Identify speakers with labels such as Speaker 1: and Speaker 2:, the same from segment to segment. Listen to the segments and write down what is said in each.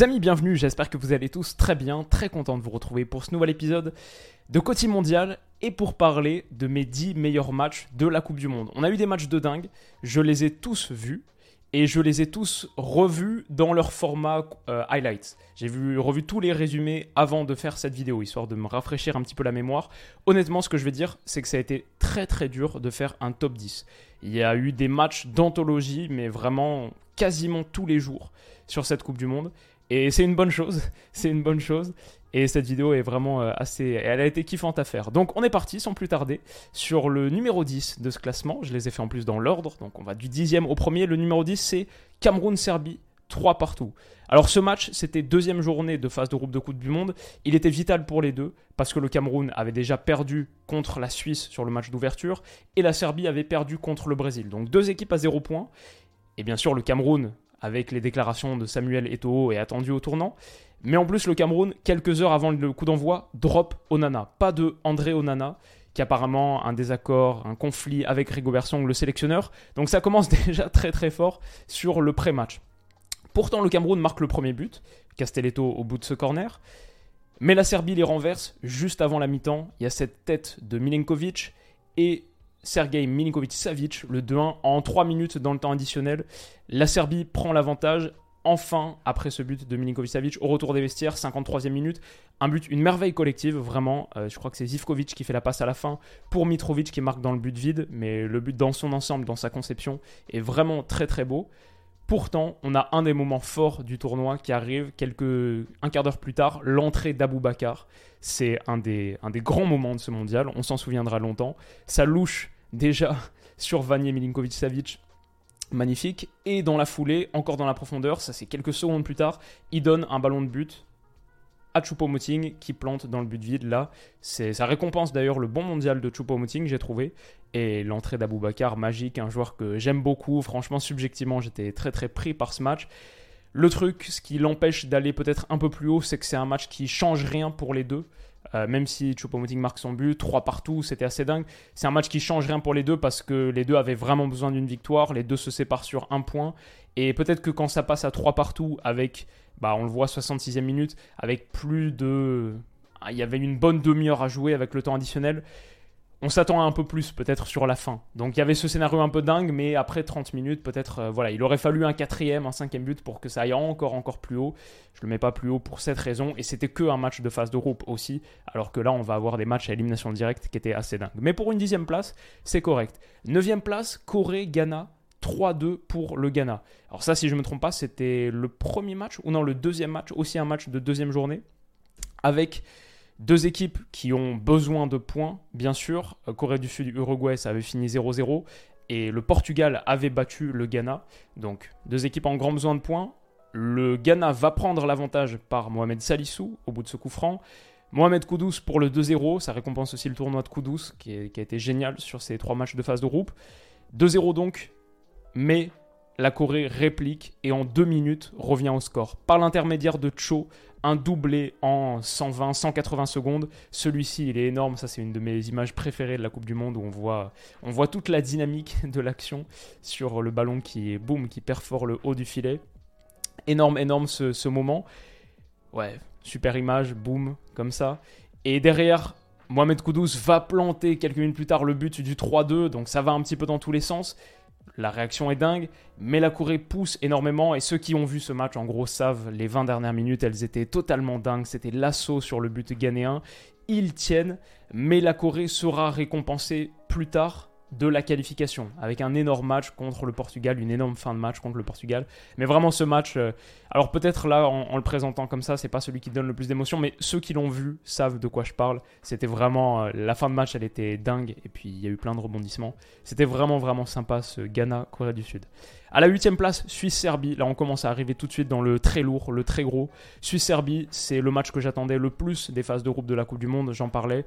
Speaker 1: Les amis, bienvenue, j'espère que vous allez tous très bien, très content de vous retrouver pour ce nouvel épisode de Côté Mondial et pour parler de mes 10 meilleurs matchs de la Coupe du Monde. On a eu des matchs de dingue, je les ai tous vus et je les ai tous revus dans leur format euh, highlights. J'ai vu, revu tous les résumés avant de faire cette vidéo, histoire de me rafraîchir un petit peu la mémoire. Honnêtement, ce que je vais dire, c'est que ça a été très très dur de faire un top 10. Il y a eu des matchs d'anthologie, mais vraiment quasiment tous les jours sur cette Coupe du Monde. Et c'est une bonne chose, c'est une bonne chose. Et cette vidéo est vraiment euh, assez... Elle a été kiffante à faire. Donc on est parti sans plus tarder sur le numéro 10 de ce classement. Je les ai fait en plus dans l'ordre. Donc on va du 10e au premier. Le numéro 10 c'est Cameroun-Serbie. 3 partout. Alors ce match, c'était deuxième journée de phase de groupe de Coupe du Monde. Il était vital pour les deux parce que le Cameroun avait déjà perdu contre la Suisse sur le match d'ouverture et la Serbie avait perdu contre le Brésil. Donc deux équipes à 0 points. Et bien sûr, le Cameroun, avec les déclarations de Samuel Eto'o, est attendu au tournant. Mais en plus, le Cameroun, quelques heures avant le coup d'envoi, drop Onana. Pas de André Onana, qui a apparemment un désaccord, un conflit avec Rigobert Song, le sélectionneur. Donc ça commence déjà très très fort sur le pré-match. Pourtant, le Cameroun marque le premier but, Castelletto au bout de ce corner. Mais la Serbie les renverse juste avant la mi-temps. Il y a cette tête de Milinkovic et Sergei Milinkovic-Savic, le 2-1 en 3 minutes dans le temps additionnel. La Serbie prend l'avantage enfin, après ce but de Milinkovic-Savic, au retour des vestiaires, 53e minute, un but, une merveille collective, vraiment. Euh, je crois que c'est Zivkovic qui fait la passe à la fin pour Mitrovic qui marque dans le but vide, mais le but dans son ensemble, dans sa conception, est vraiment très très beau. Pourtant, on a un des moments forts du tournoi qui arrive quelques un quart d'heure plus tard, l'entrée d'Abou Bakar. C'est un des, un des grands moments de ce mondial, on s'en souviendra longtemps. Ça louche déjà sur Vanier Milinkovic-Savic magnifique. Et dans la foulée, encore dans la profondeur, ça c'est quelques secondes plus tard, il donne un ballon de but à Choupo-Moting qui plante dans le but vide. Là, ça récompense d'ailleurs le bon mondial de Choupo-Moting, j'ai trouvé. Et l'entrée d'Aboubacar, magique, un joueur que j'aime beaucoup. Franchement, subjectivement, j'étais très très pris par ce match. Le truc, ce qui l'empêche d'aller peut-être un peu plus haut, c'est que c'est un match qui change rien pour les deux. Euh, même si Choupo-Moting marque son but, 3 partout, c'était assez dingue. C'est un match qui change rien pour les deux parce que les deux avaient vraiment besoin d'une victoire. Les deux se séparent sur un point. Et peut-être que quand ça passe à 3 partout, avec, bah, on le voit, 66e minute, avec plus de. Il y avait une bonne demi-heure à jouer avec le temps additionnel on s'attend un peu plus peut-être sur la fin. Donc il y avait ce scénario un peu dingue, mais après 30 minutes, peut-être, euh, voilà, il aurait fallu un quatrième, un cinquième but pour que ça aille encore, encore plus haut. Je le mets pas plus haut pour cette raison, et c'était que un match de phase de groupe aussi, alors que là on va avoir des matchs à élimination directe qui étaient assez dingues. Mais pour une dixième place, c'est correct. Neuvième place, Corée, Ghana. 3-2 pour le Ghana. Alors ça, si je ne me trompe pas, c'était le premier match, ou non, le deuxième match, aussi un match de deuxième journée, avec deux équipes qui ont besoin de points, bien sûr. Euh, Corée du Sud, Uruguay, ça avait fini 0-0. Et le Portugal avait battu le Ghana. Donc, deux équipes en grand besoin de points. Le Ghana va prendre l'avantage par Mohamed Salissou au bout de ce coup franc. Mohamed Koudous pour le 2-0, ça récompense aussi le tournoi de Koudous qui, qui, a été génial sur ces trois matchs de phase de groupe. 2-0 donc, mais la Corée réplique et en deux minutes revient au score. Par l'intermédiaire de Cho, un doublé en 120-180 secondes. Celui-ci, il est énorme. Ça, c'est une de mes images préférées de la Coupe du Monde où on voit, on voit toute la dynamique de l'action sur le ballon qui, boum, qui perfore le haut du filet. Énorme, énorme ce, moment. Ouais, super image, boum, comme ça. Et derrière, Mohamed Koudous va planter quelques minutes plus tard le but du 3-2, donc ça va un petit peu dans tous les sens. La réaction est dingue, mais la Corée pousse énormément et ceux qui ont vu ce match en gros savent les 20 dernières minutes, elles étaient totalement dingues, c'était l'assaut sur le but ghanéen. Ils tiennent, mais la Corée sera récompensée plus tard de la qualification, avec un énorme match contre le Portugal, une énorme fin de match contre le Portugal. Mais vraiment ce match, euh, alors peut-être là en, le présentant comme ça, c'est pas celui qui donne le plus d'émotion, mais ceux qui l'ont vu savent de quoi je parle. C'était vraiment euh, la fin de match, elle était dingue, et puis il y a eu plein de rebondissements. C'était vraiment vraiment sympa ce Ghana Corée du Sud. À la huitième place, Suisse-Serbie. Là, on commence à arriver tout de suite dans le très lourd, le très gros. Suisse-Serbie, c'est le match que j'attendais le plus des phases de groupe de la Coupe du Monde. J'en parlais.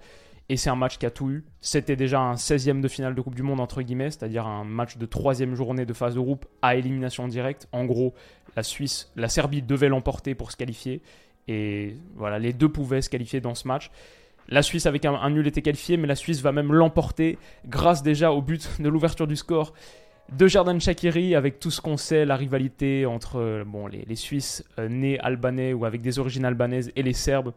Speaker 1: Et c'est un match qui a tout eu. C'était déjà un 16e de finale de Coupe du Monde, entre guillemets, c'est-à-dire un match de troisième journée de phase de groupe à élimination directe. En gros, la Suisse, la Serbie devait l'emporter pour se qualifier. Et voilà, les deux pouvaient se qualifier dans ce match. La Suisse avec un, nul était qualifiée, mais la Suisse va même l'emporter grâce déjà au but de l'ouverture du score de Jordan Shakiri avec tout ce qu'on sait, la rivalité entre bon, les, Suisses euh, nés albanais ou avec des origines albanaises et les Serbes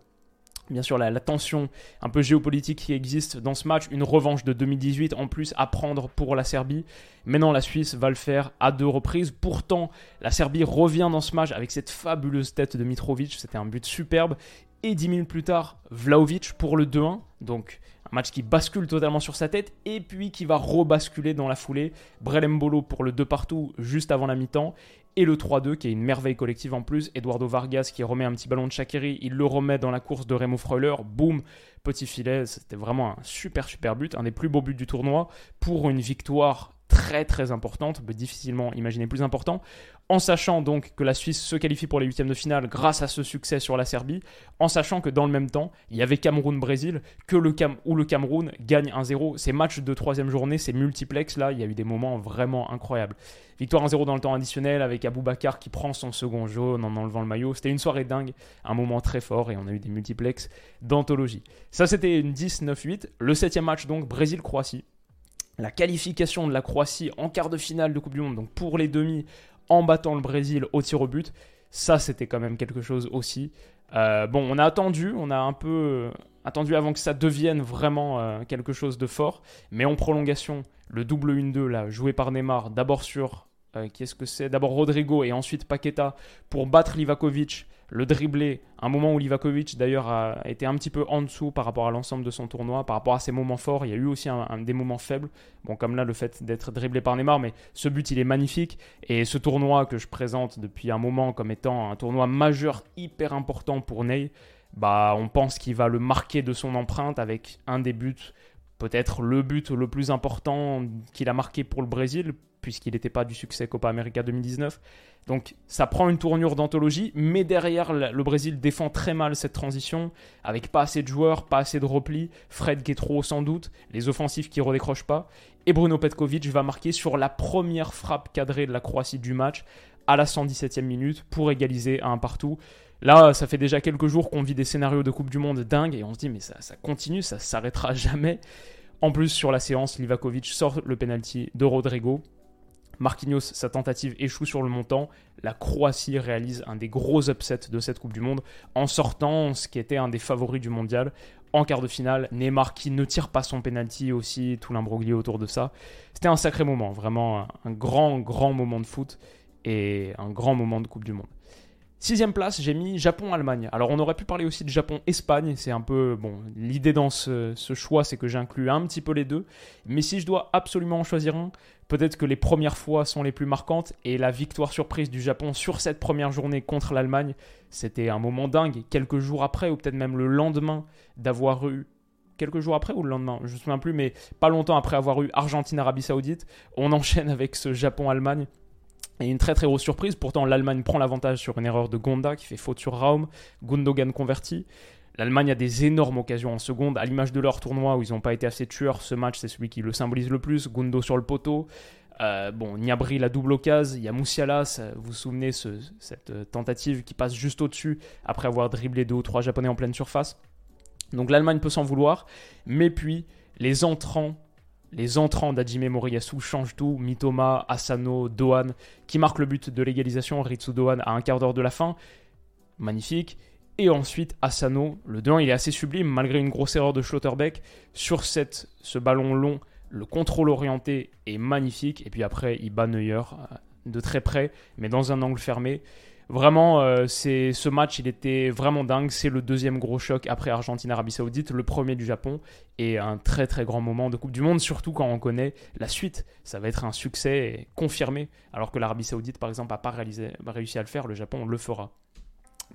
Speaker 1: bien sûr la, tension un peu géopolitique qui existe dans ce match, une revanche de 2018 en plus à prendre pour la Serbie. Maintenant la Suisse va le faire à deux reprises. Pourtant la Serbie revient dans ce match avec cette fabuleuse tête de Mitrovic, c'était un but superbe. Et 10 minutes plus tard, Vlaovic pour le 2-1. Donc match qui bascule totalement sur sa tête et puis qui va rebasculer dans la foulée. Brelembolo pour le 2 partout juste avant la mi-temps et le 3-2 qui est une merveille collective en plus. Eduardo Vargas qui remet un petit ballon de Shakiri, il le remet dans la course de Remo Freuler, boum, petit filet, c'était vraiment un super super but, un des plus beaux buts du tournoi pour une victoire très très importante, difficilement imaginer plus important, en sachant donc que la Suisse se qualifie pour les huitièmes de finale grâce à ce succès sur la Serbie, en sachant que dans le même temps, il y avait Cameroun-Brésil, que le Cam où le Cameroun gagne 1-0. Ces matchs de troisième journée, ces multiplex là, il y a eu des moments vraiment incroyables. Victoire 1-0 dans le temps additionnel avec Bakar qui prend son second jaune en enlevant le maillot. C'était une soirée dingue, un moment très fort et on a eu des multiplex d'anthologie. Ça c'était une 10-9-8. Le septième match donc, Brésil-Croatie la qualification de la Croatie en quart de finale de Coupe du Monde, donc pour les demi, en battant le Brésil au tir au but, ça c'était quand même quelque chose aussi. Euh, bon, on a attendu, on a un peu euh, attendu avant que ça devienne vraiment euh, quelque chose de fort, mais en prolongation, le double 1-2 là, joué par Neymar, d'abord sur, qui est-ce que c'est? D'abord Rodrigo et ensuite Paqueta pour battre Livakovic. Le dribbler, un moment où Livakovic d'ailleurs a été un petit peu en dessous par rapport à l'ensemble de son tournoi, par rapport à ses moments forts, il y a eu aussi des moments faibles, bon comme là le fait d'être dribblé par Neymar, mais ce but il est magnifique, et ce tournoi que je présente depuis un moment comme étant un tournoi majeur hyper important pour Ney, bah on pense qu'il va le marquer de son empreinte avec un des buts, peut-être le but le plus important qu'il a marqué pour le Brésil, puisqu'il n'était pas du succès Copa América 2019. Donc ça prend une tournure d'anthologie, mais derrière le Brésil défend très mal cette transition, avec pas assez de joueurs, pas assez de repli, Fred trop sans doute, les offensifs qui redécrochent pas, et Bruno Petkovic va marquer sur la première frappe cadrée de la Croatie du match à la 117e minute pour égaliser à un partout. Là, ça fait déjà quelques jours qu'on vit des scénarios de Coupe du Monde dingues et on se dit mais ça, ça continue, ça s'arrêtera jamais. En plus, sur la séance, Livakovic sort le penalty de Rodrigo Marquinhos, sa tentative échoue sur le montant. La Croatie réalise un des gros upsets de cette Coupe du Monde en sortant ce qui était un des favoris du mondial. En quart de finale, Neymar qui ne tire pas son penalty aussi, tout l'imbroglio autour de ça. C'était un sacré moment, vraiment un grand, grand moment de foot et un grand moment de Coupe du Monde. Sixième place, j'ai mis Japon-Allemagne. Alors on aurait pu parler aussi de Japon-Espagne, c'est un peu, bon, l'idée dans ce, choix c'est que j'inclus un petit peu les deux, mais si je dois absolument en choisir un, peut-être que les premières fois sont les plus marquantes, et la victoire surprise du Japon sur cette première journée contre l'Allemagne, c'était un moment dingue, quelques jours après, ou peut-être même le lendemain d'avoir eu quelques jours après ou le lendemain, je ne me souviens plus, mais pas longtemps après avoir eu Argentine-Arabie Saoudite, on enchaîne avec ce Japon-Allemagne. Et une très très grosse surprise, pourtant l'Allemagne prend l'avantage sur une erreur de Gonda qui fait faute sur Raum, Gundogan converti. L'Allemagne a des énormes occasions en seconde, à l'image de leur tournoi où ils n'ont pas été assez tueurs. Ce match, c'est celui qui le symbolise le plus. Gundo sur le poteau. Euh, bon, Niabri la double occasion. Il y a Moussiala, vous vous souvenez, cette euh, tentative qui passe juste au-dessus après avoir dribblé deux ou trois Japonais en pleine surface. Donc l'Allemagne peut s'en vouloir. Mais puis, les entrants les entrants d'Ajime Moriyasu changent tout. Mitoma, Asano, Dohan, qui marquent le but de l'égalisation. Ritsu Dohan à un quart d'heure de la fin. Magnifique. Et ensuite, Asano, le 2 il est assez sublime, malgré une grosse erreur de Schlotterbeck. Sur ce ballon long, le contrôle orienté est magnifique. Et puis après, il bat Neuer euh, de très près, mais dans un angle fermé. Vraiment, euh, c'est ce match, il était vraiment dingue. C'est le deuxième gros choc après Argentine-Arabie Saoudite, le premier du Japon, et un très très grand moment de Coupe du Monde, surtout quand on connaît la suite. Ça va être un succès confirmé, alors que l'Arabie Saoudite, par exemple, n'a pas réussi à le faire. Le Japon le fera.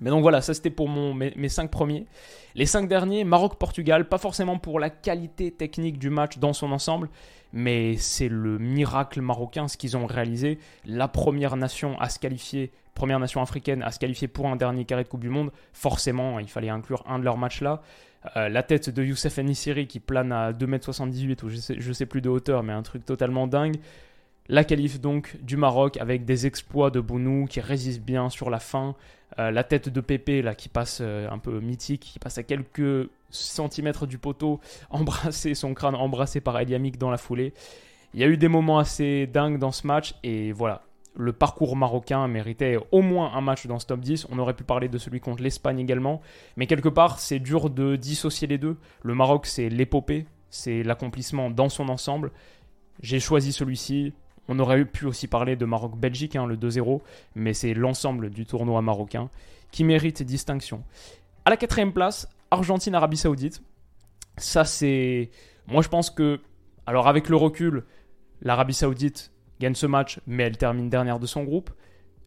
Speaker 1: Mais donc voilà, ça c'était pour mes, mes, cinq premiers. Les cinq derniers, Maroc-Portugal, pas forcément pour la qualité technique du match dans son ensemble, mais c'est le miracle marocain, ce qu'ils ont réalisé. La première nation à se qualifier, première nation africaine à se qualifier pour un dernier carré de Coupe du Monde. Forcément, il fallait inclure un de leurs matchs là. Euh, la tête de Youssef Nissiri qui plane à 2m78 ou je sais, je sais plus de hauteur, mais un truc totalement dingue. La qualif donc du Maroc avec des exploits de Bounou qui résiste bien sur la fin. Euh, la tête de Pépé là qui passe euh, un peu mythique, qui passe à quelques centimètres du poteau, embrassé, son crâne embrassé par Eliamik dans la foulée. Il y a eu des moments assez dingues dans ce match et voilà. Le parcours marocain méritait au moins un match dans ce top 10. On aurait pu parler de celui contre l'Espagne également. Mais quelque part, c'est dur de dissocier les deux. Le Maroc, c'est l'épopée, c'est l'accomplissement dans son ensemble. J'ai choisi celui-ci on aurait pu aussi parler de Maroc-Belgique, hein, le 2-0, mais c'est l'ensemble du tournoi marocain qui mérite distinction. À la quatrième place, Argentine-Arabie Saoudite. Ça, c'est. Moi, je pense que. Alors, avec le recul, l'Arabie Saoudite gagne ce match, mais elle termine dernière de son groupe.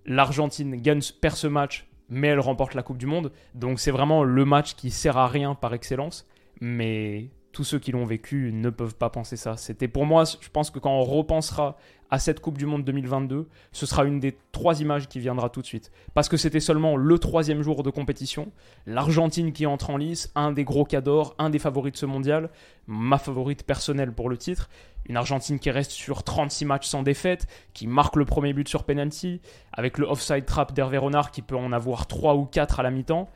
Speaker 1: L'Argentine perd ce match, mais elle remporte la Coupe du Monde. Donc, c'est vraiment le match qui sert à rien par excellence. Mais tous ceux qui l'ont vécu ne peuvent pas penser ça. C'était pour moi, je pense que quand on repensera à cette Coupe du Monde 2022, ce sera une des trois images qui viendra tout de suite. Parce que c'était seulement le troisième jour de compétition, l'Argentine qui entre en lice, un des gros cadors, un des favoris de ce mondial, ma favorite personnelle pour le titre, une Argentine qui reste sur 36 matchs sans défaite, qui marque le premier but sur penalty, avec le offside trap d'Hervé Renard qui peut en avoir 3 ou 4 à la mi-temps,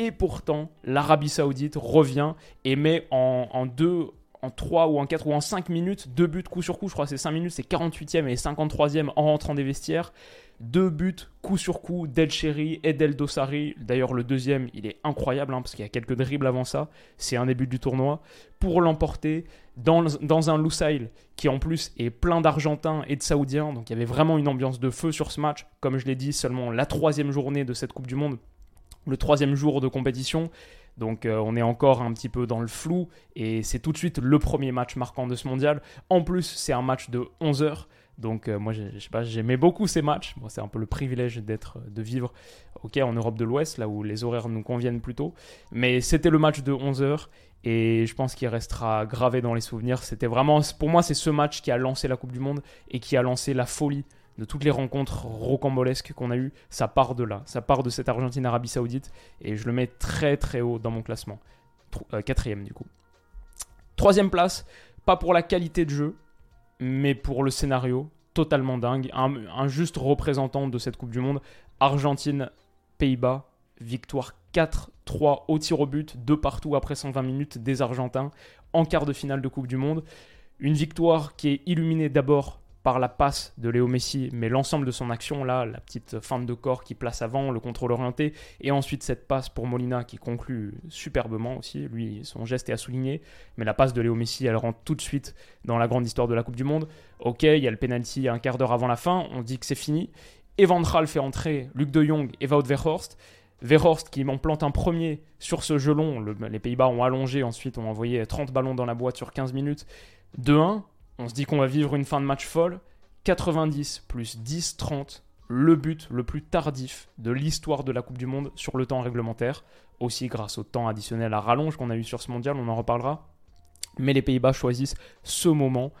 Speaker 1: et pourtant, l'Arabie Saoudite revient et met en, deux, en 3 ou en 4 ou en 5 minutes, deux buts coup sur coup, je crois c'est 5 minutes, c'est 48e et 53e en rentrant des vestiaires. Deux buts coup sur coup d'El Chéri et d'El Dossari. D'ailleurs, le deuxième, il est incroyable hein, parce qu'il y a quelques dribbles avant ça. C'est un début du tournoi. Pour l'emporter dans, dans un Lusail qui en plus est plein d'Argentins et de Saoudiens. Donc il y avait vraiment une ambiance de feu sur ce match. Comme je l'ai dit, seulement la troisième journée de cette Coupe du Monde le troisième jour de compétition. Donc euh, on est encore un petit peu dans le flou et c'est tout de suite le premier match marquant de ce mondial. En plus, c'est un match de 11 heures. Donc euh, moi, je sais pas, j'aimais beaucoup ces matchs. Moi, c'est un peu le privilège d'être, de vivre, ok, en Europe de l'Ouest, là où les horaires nous conviennent plutôt. Mais c'était le match de 11 heures et je pense qu'il restera gravé dans les souvenirs. C'était vraiment, pour moi, c'est ce match qui a lancé la Coupe du Monde et qui a lancé la folie de toutes les rencontres rocambolesques qu'on a eues, ça part de là, ça part de cette Argentine-Arabie Saoudite, et je le mets très très haut dans mon classement. Euh, quatrième du coup. Troisième place, pas pour la qualité de jeu, mais pour le scénario, totalement dingue, un, juste représentant de cette Coupe du Monde, Argentine-Pays-Bas, victoire 4-3 au tir au but, deux partout après 120 minutes des Argentins, en quart de finale de Coupe du Monde. Une victoire qui est illuminée d'abord par la passe de Léo Messi, mais l'ensemble de son action, là, la petite feinte de corps qui place avant, le contrôle orienté, et ensuite cette passe pour Molina qui conclut superbement aussi. Lui, son geste est à souligner, mais la passe de Léo Messi, elle rentre tout de suite dans la grande histoire de la Coupe du Monde. Ok, il y a le penalty un quart d'heure avant la fin, on dit que c'est fini. Evan fait entrer Luc de Jong et Wout Verhorst. Verhorst qui m'en plante un premier sur ce gelon. les Pays-Bas ont allongé, ensuite ont envoyé 30 ballons dans la boîte sur 15 minutes. 2-1. On se dit qu'on va vivre une fin de match folle. 90 plus 10, 30, le but le plus tardif de l'histoire de la Coupe du Monde sur le temps réglementaire, aussi grâce au temps additionnel à rallonge qu'on a eu sur ce mondial, on en reparlera. Mais les Pays-Bas choisissent ce moment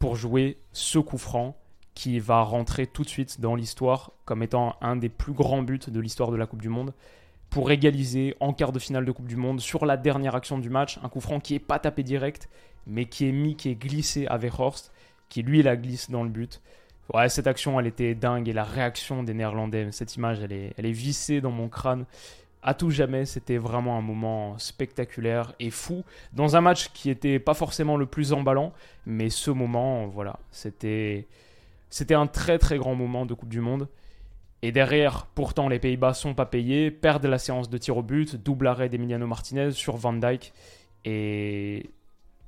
Speaker 1: pour jouer ce coup franc qui va rentrer tout de suite dans l'histoire comme étant un des plus grands buts de l'histoire de la Coupe du Monde pour égaliser en quart de finale de Coupe du Monde sur la dernière action du match, un coup franc qui n'est pas tapé direct mais qui est mis, qui est glissé avec Horst, qui lui la glisse dans le but. Ouais, cette action, elle était dingue et la réaction des Néerlandais, cette image, elle est, elle est vissée dans mon crâne. À tout jamais, c'était vraiment un moment spectaculaire et fou dans un match qui était pas forcément le plus emballant, mais ce moment, voilà, c'était c'était un très très grand moment de Coupe du Monde. Et derrière, pourtant, les Pays-Bas sont pas payés, perdent la séance de tir au but, double arrêt d'Emiliano Martinez sur Van Dijk. Et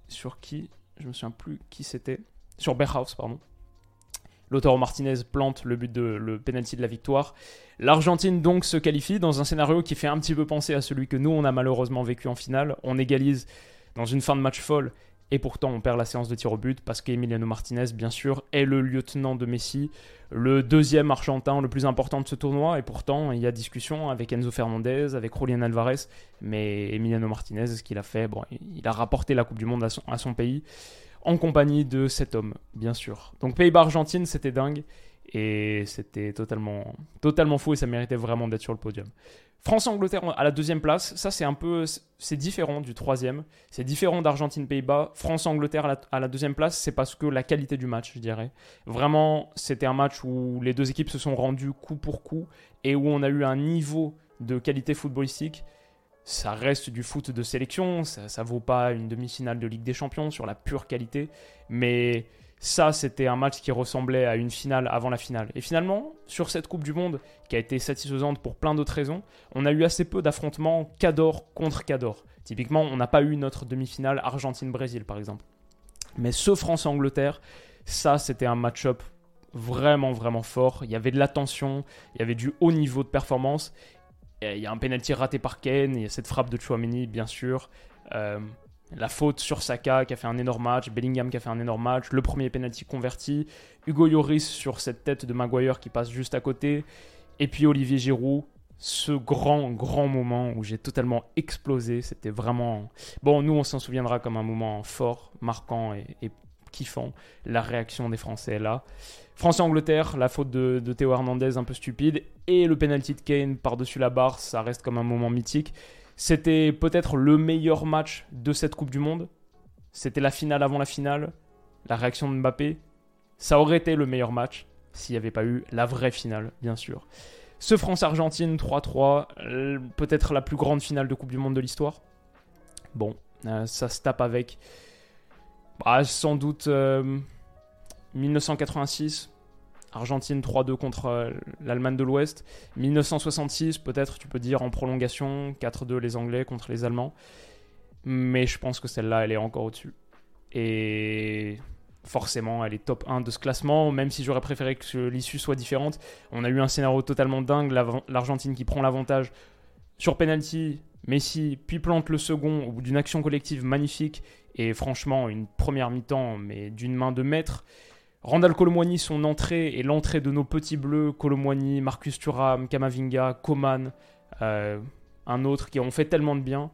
Speaker 1: sur qui Je me souviens plus qui c'était. Sur Berghaus, pardon. Lautaro Martinez plante le but de le penalty de la victoire. L'Argentine donc se qualifie dans un scénario qui fait un petit peu penser à celui que nous on a malheureusement vécu en finale. On égalise dans une fin de match folle et pourtant on perd la séance de tir au but parce qu'Emiliano Martinez bien sûr est le lieutenant de Messi, le deuxième argentin le plus important de ce tournoi et pourtant il y a discussion avec Enzo Fernandez, avec Julian Alvarez, mais Emiliano Martinez ce qu'il a fait, bon, il a rapporté la Coupe du Monde à son pays en compagnie de cet homme, bien sûr. Donc Pays-Bas-Argentine, c'était dingue. Et c'était totalement, totalement fou et ça méritait vraiment d'être sur le podium. France-Angleterre à la deuxième place, ça c'est un peu, c'est différent du troisième, c'est différent d'Argentine-Pays-Bas. France-Angleterre à, la deuxième place, c'est parce que la qualité du match, je dirais. Vraiment, c'était un match où les deux équipes se sont rendues coup pour coup et où on a eu un niveau de qualité footballistique ça reste du foot de sélection, ça, ne vaut pas une demi-finale de Ligue des Champions sur la pure qualité, mais ça c'était un match qui ressemblait à une finale avant la finale. Et finalement, sur cette Coupe du Monde, qui a été satisfaisante pour plein d'autres raisons, on a eu assez peu d'affrontements Cador contre Cador. Typiquement, on n'a pas eu notre demi-finale Argentine-Brésil par exemple. Mais ce France-Angleterre, ça c'était un match-up vraiment vraiment fort. Il y avait de l'attention, il y avait du haut niveau de performance il y a un penalty raté par Kane, il y a cette frappe de Chouameni, bien sûr. Euh, la faute sur Saka qui a fait un énorme match, Bellingham qui a fait un énorme match, le premier penalty converti, Hugo Lloris sur cette tête de Maguire qui passe juste à côté, et puis Olivier Giroud, ce grand grand moment où j'ai totalement explosé, c'était vraiment bon. Nous on s'en souviendra comme un moment fort, marquant et kiffant. La réaction des Français là. France-Angleterre, la faute de, Théo Hernandez un peu stupide, et le penalty de Kane par-dessus la barre, ça reste comme un moment mythique. C'était peut-être le meilleur match de cette Coupe du Monde. C'était la finale avant la finale. La réaction de Mbappé, ça aurait été le meilleur match s'il n'y avait pas eu la vraie finale, bien sûr. Ce France-Argentine 3-3, euh, peut-être la plus grande finale de Coupe du Monde de l'histoire. Bon, euh, ça se tape avec bah, sans doute 1986, euh, Argentine 3-2 contre euh, l'Allemagne de l'Ouest. 1966, peut-être, tu peux dire en prolongation, 4-2 les Anglais contre les Allemands. Mais je pense que celle-là, elle est encore au-dessus. Et forcément, elle est top 1 de ce classement, même si j'aurais préféré que l'issue soit différente. On a eu un scénario totalement dingue, l'Argentine qui prend l'avantage sur penalty, Messi, puis plante le second au bout d'une action collective magnifique, et franchement, une première mi-temps, mais d'une main de maître. Randall Colomwani, son entrée et l'entrée de nos petits bleus, Colomwani, Marcus Thuram, Kamavinga, Coman, euh, un autre qui ont fait tellement de bien.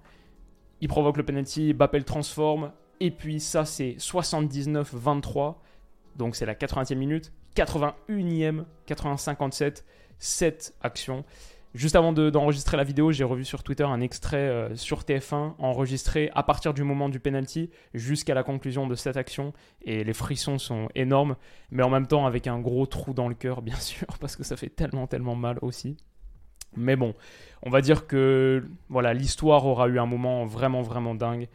Speaker 1: Il provoque le penalty, Bappel transforme, et puis ça c'est 79-23, donc c'est la 80e minute, 81e, 80-57, cette action. Juste avant d'enregistrer la vidéo, j'ai revu sur Twitter un extrait euh, sur TF1 enregistré à partir du moment du penalty jusqu'à la conclusion de cette action. Et les frissons sont énormes, mais en même temps avec un gros trou dans le cœur, bien sûr, parce que ça fait tellement, tellement mal aussi. Mais bon, on va dire que voilà, l'histoire aura eu un moment vraiment, vraiment dingue.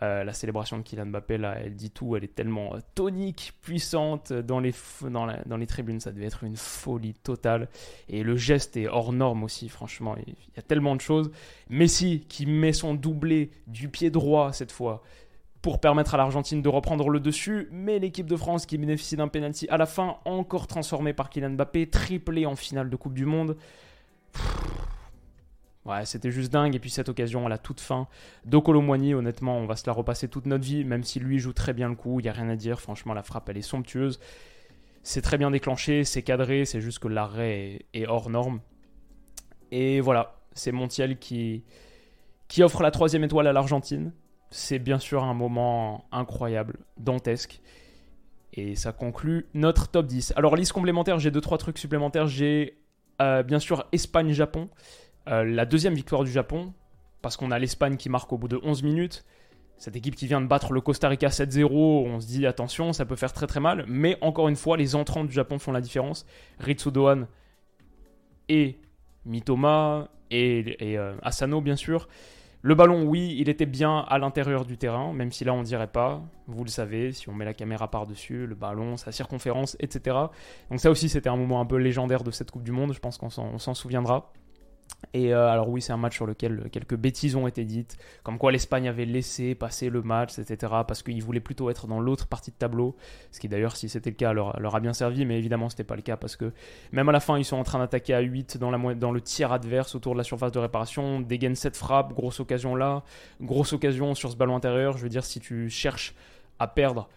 Speaker 1: Euh, la célébration de Kylian Mbappé, là, elle dit tout, elle est tellement euh, tonique, puissante dans les, dans, les tribunes, ça devait être une folie totale. Et le geste est hors norme aussi, franchement, il y a tellement de choses. Messi qui met son doublé du pied droit cette fois pour permettre à l'Argentine de reprendre le dessus, mais l'équipe de France qui bénéficie d'un penalty à la fin, encore transformé par Kylian Mbappé, triplé en finale de Coupe du Monde. Ouais, c'était juste dingue. Et puis cette occasion à la toute fin d'Okolomwani, honnêtement, on va se la repasser toute notre vie, même si lui joue très bien le coup, il n'y a rien à dire. Franchement, la frappe, elle est somptueuse. C'est très bien déclenché, c'est cadré, c'est juste que l'arrêt est, hors norme. Et voilà, c'est Montiel qui, qui offre la troisième étoile à l'Argentine. C'est bien sûr un moment incroyable, dantesque. Et ça conclut notre top 10. Alors, liste complémentaire, j'ai 2-3 trucs supplémentaires. J'ai euh, bien sûr Espagne-Japon. Euh, la deuxième victoire du Japon, parce qu'on a l'Espagne qui marque au bout de 11 minutes. Cette équipe qui vient de battre le Costa Rica 7-0, on se dit attention, ça peut faire très très mal. Mais encore une fois, les entrants du Japon font la différence. Ritsu Dohan et Mitoma et, euh, Asano, bien sûr. Le ballon, oui, il était bien à l'intérieur du terrain, même si là on dirait pas. Vous le savez, si on met la caméra par-dessus, le ballon, sa circonférence, etc. Donc ça aussi, c'était un moment un peu légendaire de cette Coupe du Monde. Je pense qu'on s'en souviendra. Et euh, alors oui, c'est un match sur lequel quelques bêtises ont été dites, comme quoi l'Espagne avait laissé passer le match, etc., parce qu'ils voulaient plutôt être dans l'autre partie de tableau, ce qui d'ailleurs, si c'était le cas, leur, a bien servi, mais évidemment, ce n'était pas le cas, parce que même à la fin, ils sont en train d'attaquer à 8 dans, dans le tiers adverse autour de la surface de réparation, dégainent 7 frappes, grosse occasion là, grosse occasion sur ce ballon intérieur, je veux dire, si tu cherches à perdre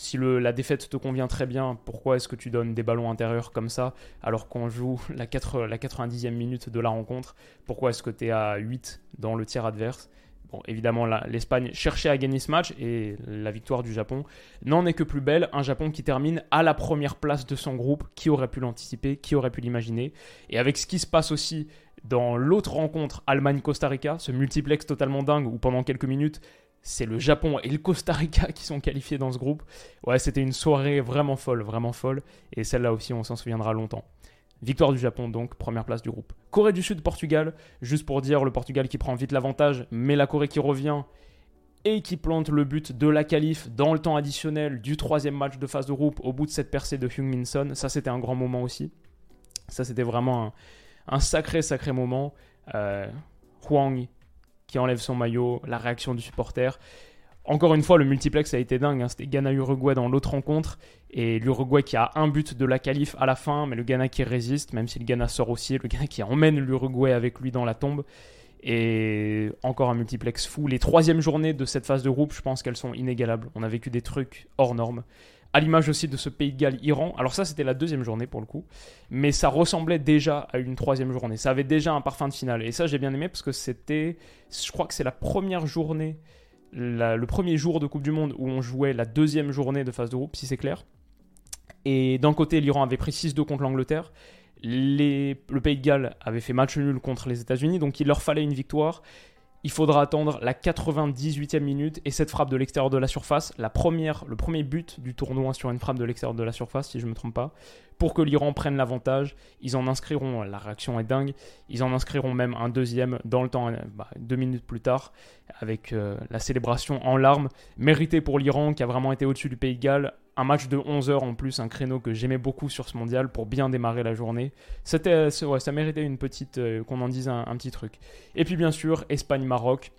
Speaker 1: si la défaite te convient très bien, pourquoi est-ce que tu donnes des ballons intérieurs comme ça alors qu'on joue la, 4, la 90e minute de la rencontre Pourquoi est-ce que tu es à 8 dans le tiers adverse? Bon, évidemment, l'Espagne cherchait à gagner ce match et la victoire du Japon n'en est que plus belle. Un Japon qui termine à la première place de son groupe. Qui aurait pu l'anticiper? Qui aurait pu l'imaginer? Et avec ce qui se passe aussi dans l'autre rencontre, Allemagne-Costa Rica, ce multiplex totalement dingue où pendant quelques minutes, c'est le Japon et le Costa Rica qui sont qualifiés dans ce groupe. Ouais, c'était une soirée vraiment folle, vraiment folle. Et celle-là aussi, on s'en souviendra longtemps. Victoire du Japon, donc, première place du groupe. Corée du Sud, Portugal. Juste pour dire, le Portugal qui prend vite l'avantage, mais la Corée qui revient et qui plante le but de la qualif dans le temps additionnel du troisième match de phase de groupe au bout de cette percée de Hyung-Min Son. Ça, c'était un grand moment aussi. Ça, c'était vraiment un, sacré, sacré moment. Euh, Huang qui enlève son maillot, la réaction du supporter. Encore une fois, le multiplex a été dingue. Hein. C'était Ghana-Uruguay dans l'autre rencontre. Et l'Uruguay qui a un but de la qualif à la fin, mais le Ghana qui résiste, même si le Ghana sort aussi. Le Ghana qui emmène l'Uruguay avec lui dans la tombe. Et encore un multiplex fou. Les troisièmes journées de cette phase de groupe, je pense qu'elles sont inégalables. On a vécu des trucs hors normes à l'image aussi de ce pays de Galles Iran. Alors ça c'était la deuxième journée pour le coup, mais ça ressemblait déjà à une troisième journée. Ça avait déjà un parfum de finale et ça j'ai bien aimé parce que c'était, je crois que c'est la première journée, le premier jour de Coupe du Monde où on jouait la deuxième journée de phase de groupe, si c'est clair. Et d'un côté l'Iran avait pris 6-2 contre l'Angleterre. le pays de Galles avait fait match nul contre les États-Unis, donc il leur fallait une victoire il faudra attendre la 98e minute et cette frappe de l'extérieur de la surface, la première, le premier but du tournoi sur une frappe de l'extérieur de la surface, si je ne me trompe pas, pour que l'Iran prenne l'avantage. Ils en inscriront, la réaction est dingue, ils en inscriront même un deuxième dans le temps, bah, deux minutes plus tard, avec euh, la célébration en larmes, méritée pour l'Iran qui a vraiment été au-dessus du Pays de Galles, un match de 11 heures en plus, un créneau que j'aimais beaucoup sur ce mondial pour bien démarrer la journée. C'était, ouais, ça méritait une petite, euh, qu'on en dise un, petit truc. Et puis bien sûr, Espagne-Maroc.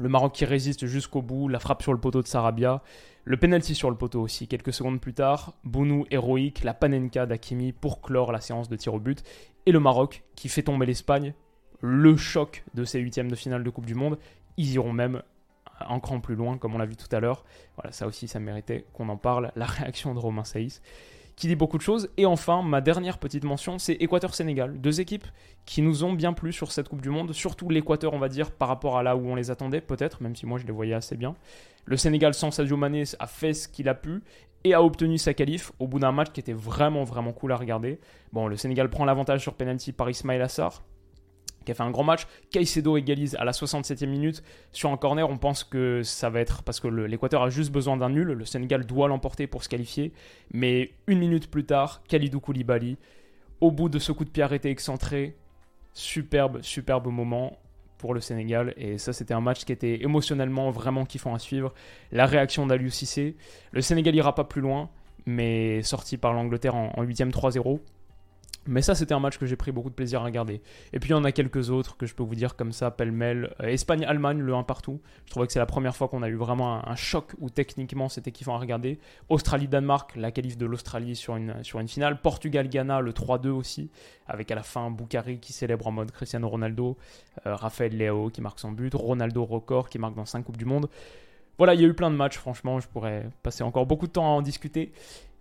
Speaker 1: Le Maroc qui résiste jusqu'au bout, la frappe sur le poteau de Sarabia, le penalty sur le poteau aussi. Quelques secondes plus tard, Bounou héroïque, la panenka d'Akimi pour clore la séance de tir au but. Et le Maroc qui fait tomber l'Espagne, le choc de ces huitièmes de finale de Coupe du Monde. Ils iront même un cran plus loin, comme on l'a vu tout à l'heure. Voilà, ça aussi, ça méritait qu'on en parle. La réaction de Romain Saïs, qui dit beaucoup de choses. Et enfin, ma dernière petite mention, c'est Équateur-Sénégal. Deux équipes qui nous ont bien plu sur cette Coupe du Monde, surtout l'Équateur, on va dire, par rapport à là où on les attendait, peut-être, même si moi je les voyais assez bien. Le Sénégal, sans Sadio Mané, a fait ce qu'il a pu et a obtenu sa qualif au bout d'un match qui était vraiment, vraiment cool à regarder. Bon, le Sénégal prend l'avantage sur penalty par Ismail Assar qui a fait un grand match. Caicedo égalise à la 67e minute. Sur un corner, on pense que ça va être parce que l'Équateur a juste besoin d'un nul. Le Sénégal doit l'emporter pour se qualifier. Mais une minute plus tard, Khalidou Koulibaly, au bout de ce coup de pied arrêté excentré, superbe, superbe moment pour le Sénégal. Et ça, c'était un match qui était émotionnellement vraiment kiffant à suivre. La réaction d'Aliou Cissé. Le Sénégal ira pas plus loin, mais sorti par l'Angleterre en, en 8e 3-0. Mais ça, c'était un match que j'ai pris beaucoup de plaisir à regarder. Et puis, il y en a quelques autres que je peux vous dire comme ça, pêle-mêle. Euh, Espagne-Allemagne, le 1 partout. Je trouvais que c'est la première fois qu'on a eu vraiment un, choc où techniquement c'était kiffant à regarder. Australie-Danemark, la qualif de l'Australie sur une, sur une finale. Portugal-Ghana, le 3-2 aussi. Avec à la fin Boukari qui célèbre en mode Cristiano Ronaldo. Euh, Raphaël Léo qui marque son but. Ronaldo record qui marque dans 5 Coupes du Monde. Voilà, il y a eu plein de matchs, franchement, je pourrais passer encore beaucoup de temps à en discuter.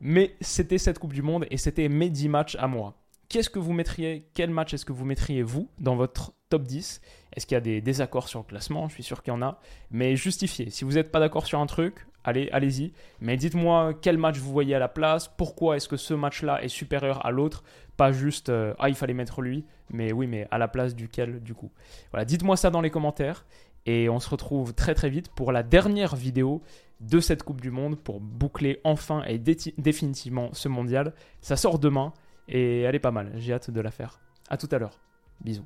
Speaker 1: Mais c'était cette Coupe du Monde et c'était mes 10 matchs à moi. Qu'est-ce que vous mettriez, quel match est-ce que vous mettriez vous dans votre top 10 Est-ce qu'il y a des désaccords sur le classement? Je suis sûr qu'il y en a. Mais justifiez. Si vous n'êtes pas d'accord sur un truc, allez, allez-y. Mais dites-moi quel match vous voyez à la place. Pourquoi est-ce que ce match-là est supérieur à l'autre? Pas juste euh, ah il fallait mettre lui, mais oui, mais à la place duquel du coup. Voilà, dites-moi ça dans les commentaires. Et on se retrouve très très vite pour la dernière vidéo de cette Coupe du Monde pour boucler enfin et définitivement ce mondial. Ça sort demain. Et elle est pas mal, j'ai hâte de la faire. A tout à l'heure. Bisous.